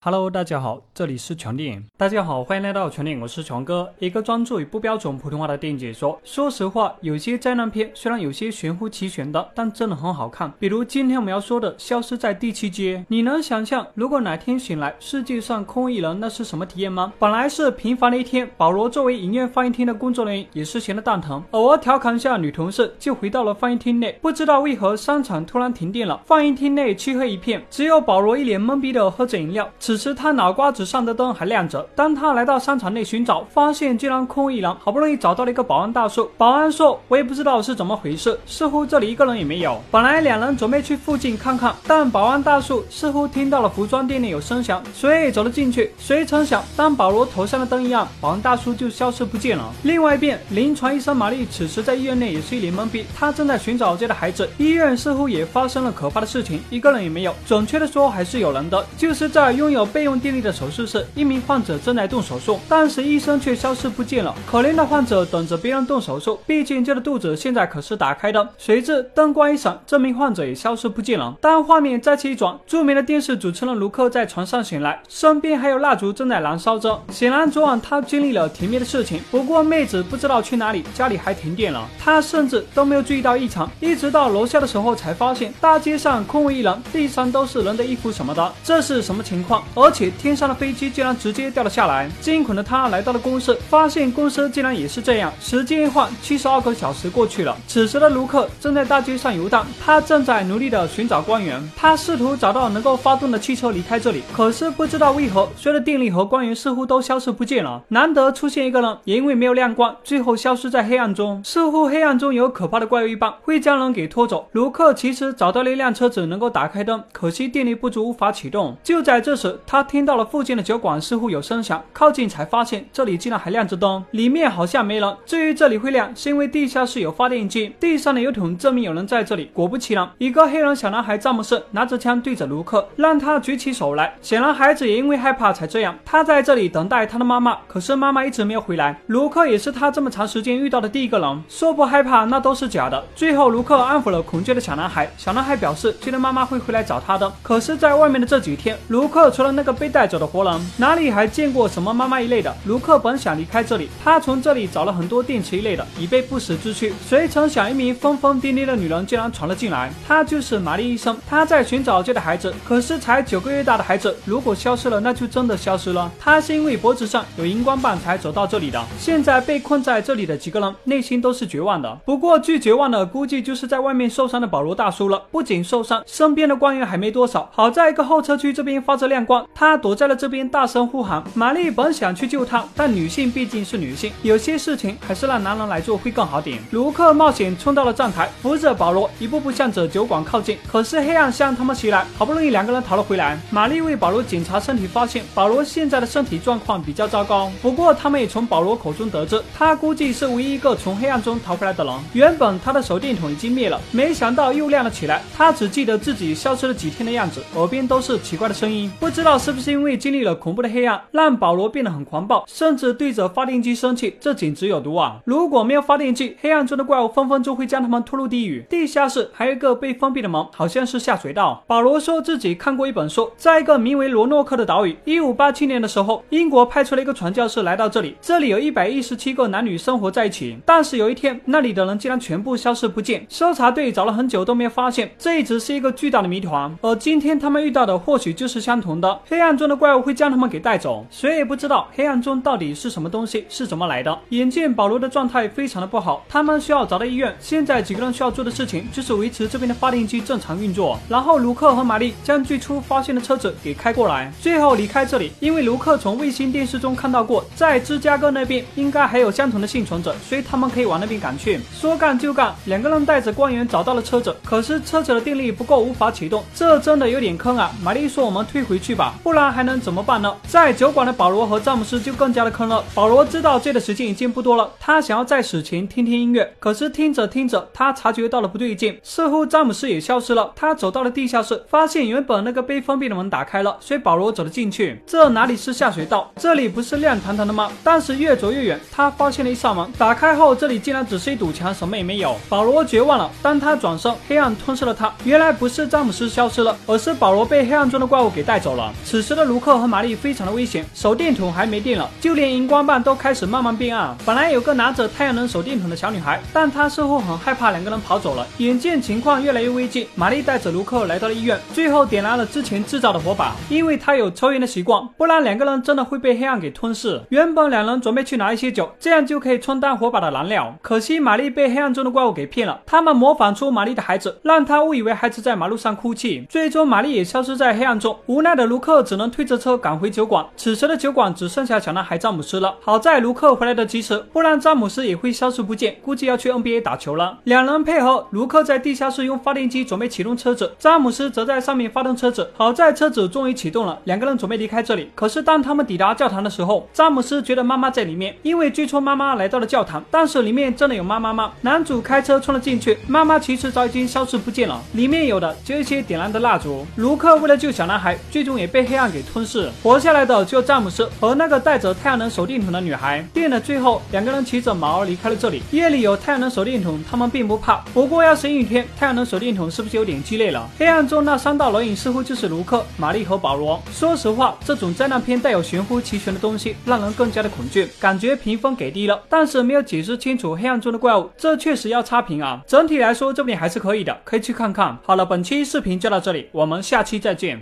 Hello，大家好，这里是全电影。大家好，欢迎来到全电影，我是全哥，一个专注于不标准普通话的电影解说。说实话，有些灾难片虽然有些玄乎其玄的，但真的很好看。比如今天我们要说的《消失在第七街》，你能想象如果哪天醒来，世界上空无一人，那是什么体验吗？本来是平凡的一天，保罗作为影院放映厅的工作人员，也是闲得蛋疼，偶尔调侃一下女同事，就回到了放映厅内。不知道为何商场突然停电了，放映厅内漆黑一片，只有保罗一脸懵逼的喝着饮料。此时他脑瓜子上的灯还亮着。当他来到商场内寻找，发现竟然空无一人。好不容易找到了一个保安大叔，保安说：“我也不知道是怎么回事，似乎这里一个人也没有。”本来两人准备去附近看看，但保安大叔似乎听到了服装店里有声响，所以走了进去。谁曾想，当保罗头上的灯一暗，保安大叔就消失不见了。另外一边，临床医生玛丽此时在医院内也是一脸懵逼，她正在寻找自己的孩子。医院似乎也发生了可怕的事情，一个人也没有。准确的说，还是有人的，就是在拥有有备用电力的手术室，一名患者正在动手术，但是医生却消失不见了。可怜的患者等着别人动手术，毕竟这个肚子现在可是打开的。随之灯光一闪，这名患者也消失不见了。当画面再次一转，著名的电视主持人卢克在床上醒来，身边还有蜡烛正在燃烧着。显然昨晚他经历了甜蜜的事情，不过妹子不知道去哪里，家里还停电了，他甚至都没有注意到异常，一直到楼下的时候才发现大街上空无一人，地上都是人的衣服什么的，这是什么情况？而且天上的飞机竟然直接掉了下来。惊恐的他来到了公司，发现公司竟然也是这样。时间一晃，七十二个小时过去了。此时的卢克正在大街上游荡，他正在努力的寻找光源。他试图找到能够发动的汽车离开这里，可是不知道为何，所有的电力和光源似乎都消失不见了。难得出现一个人，也因为没有亮光，最后消失在黑暗中。似乎黑暗中有可怕的怪物一般，会将人给拖走。卢克其实找到了一辆车子能够打开灯，可惜电力不足，无法启动。就在这时，他听到了附近的酒馆似乎有声响，靠近才发现这里竟然还亮着灯，里面好像没人。至于这里会亮，是因为地下室有发电机，地上的油桶证明有人在这里。果不其然，一个黑人小男孩詹姆斯拿着枪对着卢克，让他举起手来。显然孩子也因为害怕才这样。他在这里等待他的妈妈，可是妈妈一直没有回来。卢克也是他这么长时间遇到的第一个人，说不害怕那都是假的。最后卢克安抚了恐惧的小男孩，小男孩表示觉得妈妈会回来找他的。可是，在外面的这几天，卢克除了那个被带走的活人，哪里还见过什么妈妈一类的？卢克本想离开这里，他从这里找了很多电池一类的，以备不时之需。谁曾想，一名疯疯癫癫的女人竟然闯了进来，她就是玛丽医生。她在寻找这的孩子，可是才九个月大的孩子，如果消失了，那就真的消失了。她是因为脖子上有荧光棒才走到这里的。现在被困在这里的几个人，内心都是绝望的。不过最绝望的，估计就是在外面受伤的保罗大叔了。不仅受伤，身边的光源还没多少。好在一个候车区这边发着亮光他躲在了这边，大声呼喊。玛丽本想去救他，但女性毕竟是女性，有些事情还是让男人来做会更好点。卢克冒险冲到了站台，扶着保罗一步步向着酒馆靠近。可是黑暗向他们袭来，好不容易两个人逃了回来。玛丽为保罗检查身体，发现保罗现在的身体状况比较糟糕。不过他们也从保罗口中得知，他估计是唯一一个从黑暗中逃回来的人。原本他的手电筒已经灭了，没想到又亮了起来。他只记得自己消失了几天的样子，耳边都是奇怪的声音，不知道是不是因为经历了恐怖的黑暗，让保罗变得很狂暴，甚至对着发电机生气。这简直有毒啊！如果没有发电机，黑暗中的怪物分分钟会将他们拖入地狱。地下室还有一个被封闭的门，好像是下水道。保罗说自己看过一本书，在一个名为罗诺克的岛屿，一五八七年的时候，英国派出了一个传教士来到这里，这里有一百一十七个男女生活在一起。但是有一天，那里的人竟然全部消失不见，搜查队找了很久都没有发现，这一直是一个巨大的谜团。而今天他们遇到的或许就是相同的，黑暗中的怪物会将他们给带走，谁也不知道黑暗中到底是什么东西，是怎么来的。眼见保罗的状态非常的不好，他们需要找到医院。现在几个人需要做的事情就是维持这边的发电机正常运作，然后卢克和玛丽将最初发现的车子给开过来，最后离开这里。因为卢克从卫星电视中看到过，在芝加哥那边应该还有相同的幸存者，所以他们可以往那边赶去。说干就干，两个人带着光源找到了车子，可是车子的电力不够，无法启动，这真的有点坑啊！玛丽说：“我们退回去吧，不然还能怎么办呢？”在酒馆的保罗和詹姆斯就更加的坑了。保罗知道这的时间已经不多了，他想要在死前听听音乐，可是听着听着，他察觉到了不对劲，似乎詹姆斯也消失了。他走到了地下室，发现原本那个被封闭的门打开了，所以保罗走了进去。这哪里是下水道？这里不是亮堂堂的吗？但是越走越远，他发现了一扇门，打开后这里竟然只是一堵墙，什么也没有。保罗绝望了。当他转身，黑暗吞噬了他。原来不是詹姆斯消失了，而是保罗被黑暗中的怪物给带走了。此时的卢克和玛丽非常的危险，手电筒还没电了，就连荧光棒都开始慢慢变暗。本来有个拿着太阳能手电筒的小女孩，但她似乎很害怕两个人跑走了。眼见情况越来越危急，玛丽带着卢克来到了医院，最后点燃了之前制造的火把，因为她有抽烟的习惯，不然两个人真的会被黑暗给吞噬。原本两人准备去拿一些酒，这样就可以充当火把的燃料。可惜玛丽被黑暗中的怪物给骗了，他们模仿出玛丽的孩子，让她误以为孩子在马路上哭泣，最终玛丽也消失在黑暗中。无奈的卢卢克只能推着车赶回酒馆。此时的酒馆只剩下小男孩詹姆斯了。好在卢克回来的及时，不然詹姆斯也会消失不见，估计要去 NBA 打球了。两人配合，卢克在地下室用发电机准备启动车子，詹姆斯则在上面发动车子。好在车子终于启动了，两个人准备离开这里。可是当他们抵达教堂的时候，詹姆斯觉得妈妈在里面，因为最初妈妈来到了教堂，但是里面真的有妈妈吗？男主开车冲了进去，妈妈其实早已经消失不见了，里面有的只有一些点燃的蜡烛。卢克为了救小男孩，最终也被黑暗给吞噬，活下来的只有詹姆斯和那个带着太阳能手电筒的女孩。电影的最后，两个人骑着马儿离开了这里。夜里有太阳能手电筒，他们并不怕。不过要是阴天，太阳能手电筒是不是有点鸡肋了？黑暗中那三道人影似乎就是卢克、玛丽和保罗。说实话，这种灾难片带有玄乎其玄的东西，让人更加的恐惧，感觉评分给低了。但是没有解释清楚黑暗中的怪物，这确实要差评啊。整体来说，这部电影还是可以的，可以去看看。好了，本期视频就到这里，我们下期再见。